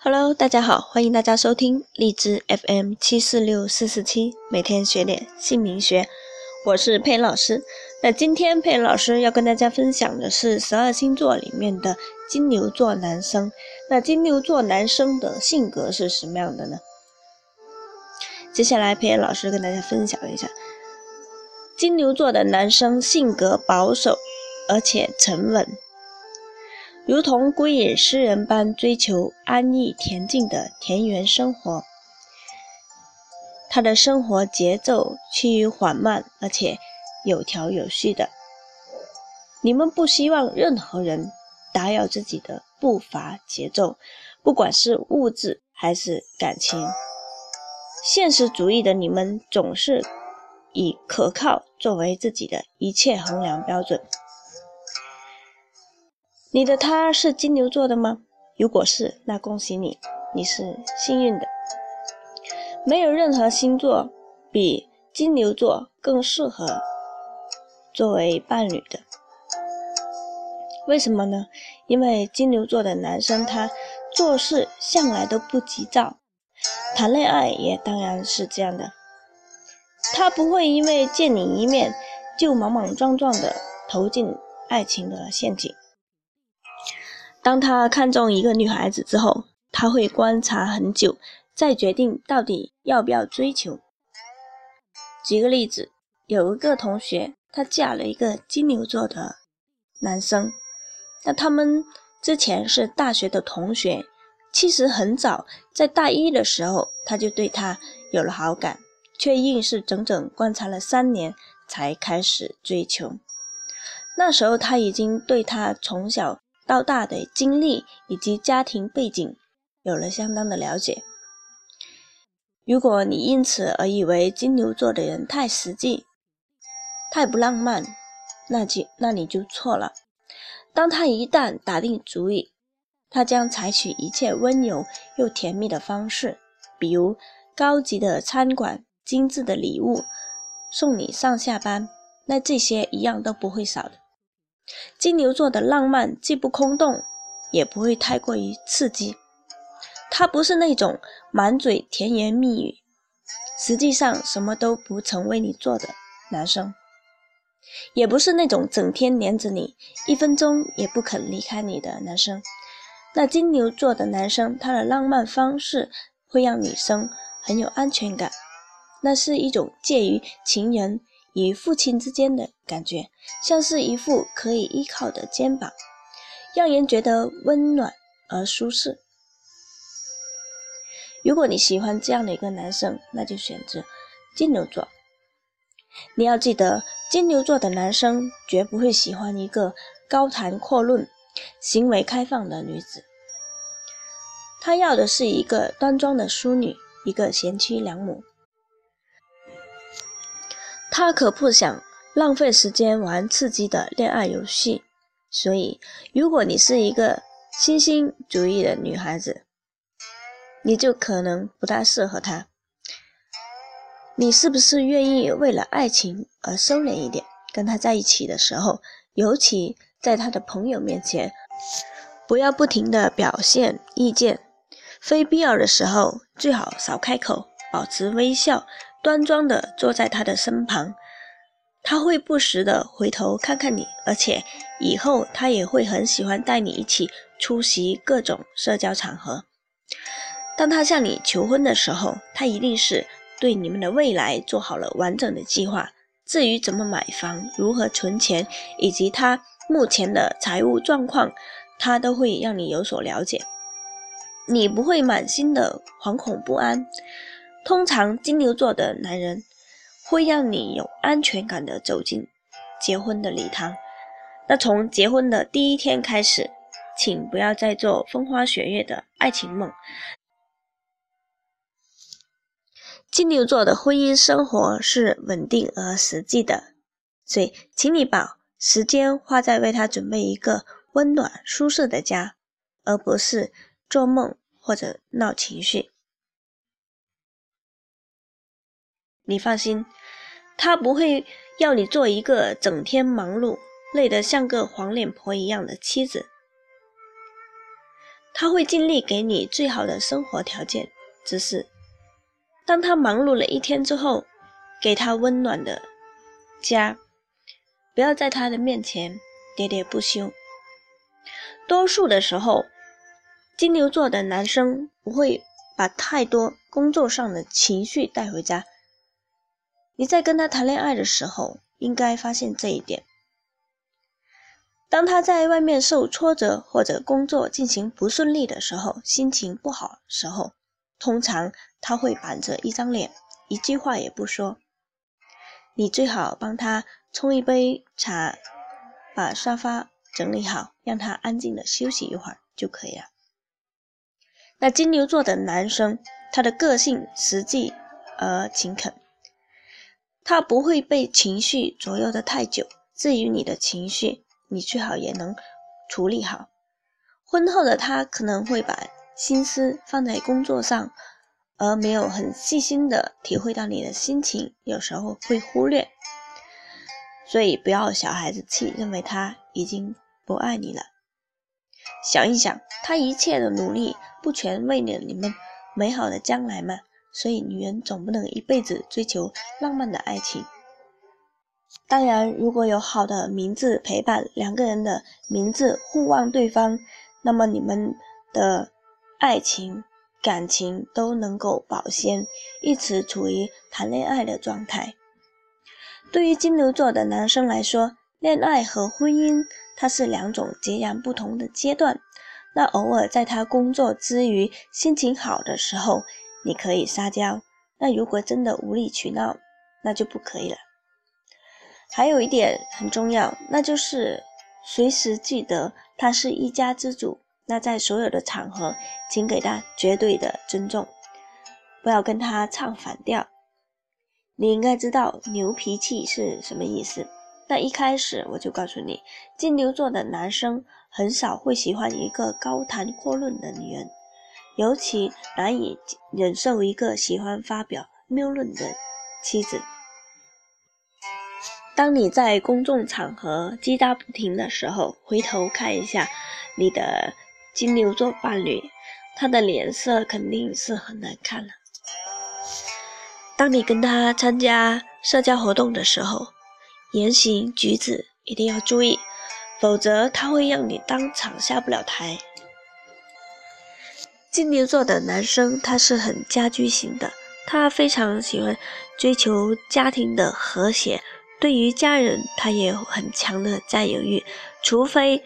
Hello，大家好，欢迎大家收听荔枝 FM 七四六四四七，每天学点姓名学，我是佩老师。那今天佩老师要跟大家分享的是十二星座里面的金牛座男生。那金牛座男生的性格是什么样的呢？接下来佩老师跟大家分享一下，金牛座的男生性格保守而且沉稳。如同归隐诗人般追求安逸恬静的田园生活，他的生活节奏趋于缓慢，而且有条有序的。你们不希望任何人打扰自己的步伐节奏，不管是物质还是感情。现实主义的你们总是以可靠作为自己的一切衡量标准。你的他是金牛座的吗？如果是，那恭喜你，你是幸运的。没有任何星座比金牛座更适合作为伴侣的。为什么呢？因为金牛座的男生他做事向来都不急躁，谈恋爱也当然是这样的。他不会因为见你一面就莽莽撞撞的投进爱情的陷阱。当他看中一个女孩子之后，他会观察很久，再决定到底要不要追求。举个例子，有一个同学，她嫁了一个金牛座的男生，那他们之前是大学的同学，其实很早，在大一的时候，他就对她有了好感，却硬是整整观察了三年才开始追求。那时候他已经对她从小。到大的经历以及家庭背景有了相当的了解。如果你因此而以为金牛座的人太实际、太不浪漫，那就那你就错了。当他一旦打定主意，他将采取一切温柔又甜蜜的方式，比如高级的餐馆、精致的礼物，送你上下班，那这些一样都不会少的。金牛座的浪漫既不空洞，也不会太过于刺激。他不是那种满嘴甜言蜜语，实际上什么都不曾为你做的男生，也不是那种整天黏着你，一分钟也不肯离开你的男生。那金牛座的男生，他的浪漫方式会让女生很有安全感，那是一种介于情人。与父亲之间的感觉，像是一副可以依靠的肩膀，让人觉得温暖而舒适。如果你喜欢这样的一个男生，那就选择金牛座。你要记得，金牛座的男生绝不会喜欢一个高谈阔论、行为开放的女子，他要的是一个端庄的淑女，一个贤妻良母。他可不想浪费时间玩刺激的恋爱游戏，所以，如果你是一个新兴主义的女孩子，你就可能不大适合他。你是不是愿意为了爱情而收敛一点？跟他在一起的时候，尤其在他的朋友面前，不要不停的表现意见，非必要的时候最好少开口，保持微笑。端庄地坐在他的身旁，他会不时地回头看看你，而且以后他也会很喜欢带你一起出席各种社交场合。当他向你求婚的时候，他一定是对你们的未来做好了完整的计划。至于怎么买房、如何存钱，以及他目前的财务状况，他都会让你有所了解。你不会满心的惶恐不安。通常金牛座的男人会让你有安全感的走进结婚的礼堂。那从结婚的第一天开始，请不要再做风花雪月的爱情梦。金牛座的婚姻生活是稳定而实际的，所以请你把时间花在为他准备一个温暖舒适的家，而不是做梦或者闹情绪。你放心，他不会要你做一个整天忙碌、累得像个黄脸婆一样的妻子。他会尽力给你最好的生活条件，只是当他忙碌了一天之后，给他温暖的家，不要在他的面前喋喋不休。多数的时候，金牛座的男生不会把太多工作上的情绪带回家。你在跟他谈恋爱的时候，应该发现这一点。当他在外面受挫折或者工作进行不顺利的时候，心情不好时候，通常他会板着一张脸，一句话也不说。你最好帮他冲一杯茶，把沙发整理好，让他安静的休息一会儿就可以了。那金牛座的男生，他的个性实际而勤恳。他不会被情绪左右的太久。至于你的情绪，你最好也能处理好。婚后的他可能会把心思放在工作上，而没有很细心的体会到你的心情，有时候会忽略。所以不要小孩子气，认为他已经不爱你了。想一想，他一切的努力不全为了你们美好的将来吗？所以，女人总不能一辈子追求浪漫的爱情。当然，如果有好的名字陪伴，两个人的名字互望对方，那么你们的爱情、感情都能够保鲜，一直处于谈恋爱的状态。对于金牛座的男生来说，恋爱和婚姻它是两种截然不同的阶段。那偶尔在他工作之余，心情好的时候。你可以撒娇，那如果真的无理取闹，那就不可以了。还有一点很重要，那就是随时记得他是一家之主。那在所有的场合，请给他绝对的尊重，不要跟他唱反调。你应该知道牛脾气是什么意思。那一开始我就告诉你，金牛座的男生很少会喜欢一个高谈阔论的女人。尤其难以忍受一个喜欢发表谬论的妻子。当你在公众场合叽喳不停的时候，回头看一下你的金牛座伴侣，他的脸色肯定是很难看了。当你跟他参加社交活动的时候，言行举止一定要注意，否则他会让你当场下不了台。金牛座的男生他是很家居型的，他非常喜欢追求家庭的和谐，对于家人他也有很强的占有欲，除非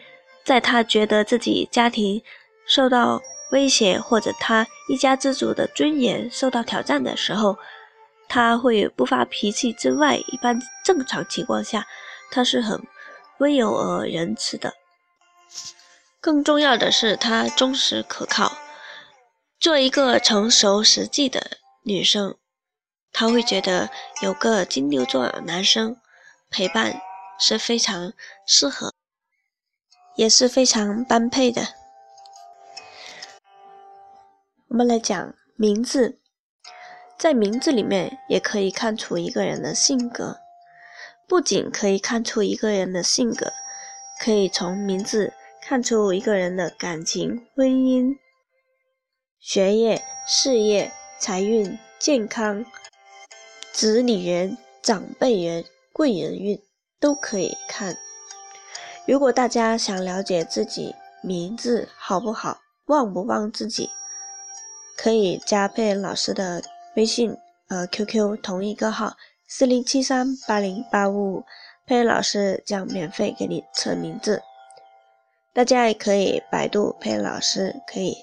在他觉得自己家庭受到威胁或者他一家之主的尊严受到挑战的时候，他会不发脾气之外，一般正常情况下他是很温柔而仁慈的。更重要的是，他忠实可靠。做一个成熟实际的女生，她会觉得有个金牛座男生陪伴是非常适合，也是非常般配的。我们来讲名字，在名字里面也可以看出一个人的性格，不仅可以看出一个人的性格，可以从名字看出一个人的感情、婚姻。学业、事业、财运、健康、子女缘、长辈缘、贵人运都可以看。如果大家想了解自己名字好不好、旺不旺自己，可以加佩恩老师的微信，呃，QQ 同一个号四零七三八零八五五，佩恩老师将免费给你测名字。大家也可以百度佩恩老师，可以。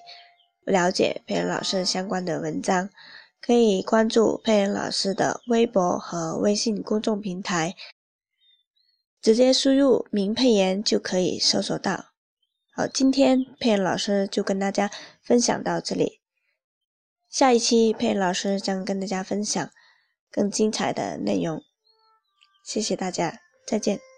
了解佩恩老师相关的文章，可以关注佩恩老师的微博和微信公众平台，直接输入“明佩妍”就可以搜索到。好，今天佩恩老师就跟大家分享到这里，下一期佩恩老师将跟大家分享更精彩的内容。谢谢大家，再见。